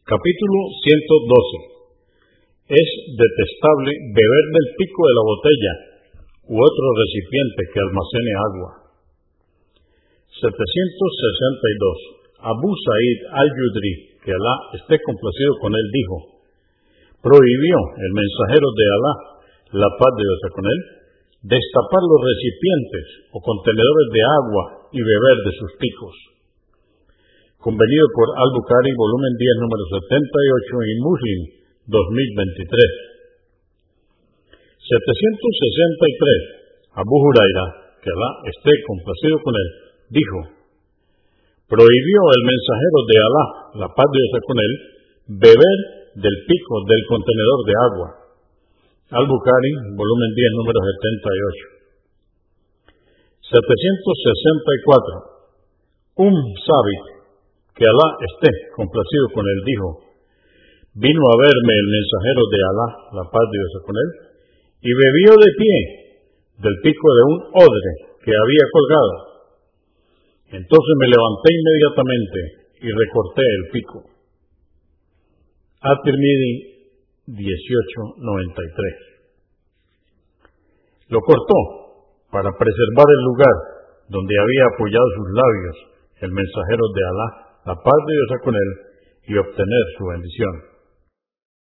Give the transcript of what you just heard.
Capítulo 112. Es detestable beber del pico de la botella u otro recipiente que almacene agua. 762. Abu Sa'id al-Yudri, que Alá esté complacido con él, dijo, prohibió el mensajero de Alá, la paz de Dios con él, destapar los recipientes o contenedores de agua y beber de sus picos convenido por Al-Bukhari, volumen 10, número 78 y Muslim 2023. 763. Abu Huraira, que Alá esté complacido con él, dijo, prohibió el mensajero de Alá, la paz de Dios con él, beber del pico del contenedor de agua. Al-Bukhari, volumen 10, número 78. 764. Um Sabit, que Alá esté complacido con él, dijo, vino a verme el mensajero de Alá, la paz de Dios con él, y bebió de pie del pico de un odre que había colgado. Entonces me levanté inmediatamente y recorté el pico. At-Tirmidhi 1893. Lo cortó para preservar el lugar donde había apoyado sus labios el mensajero de Alá la paz de Dios con él y obtener su bendición.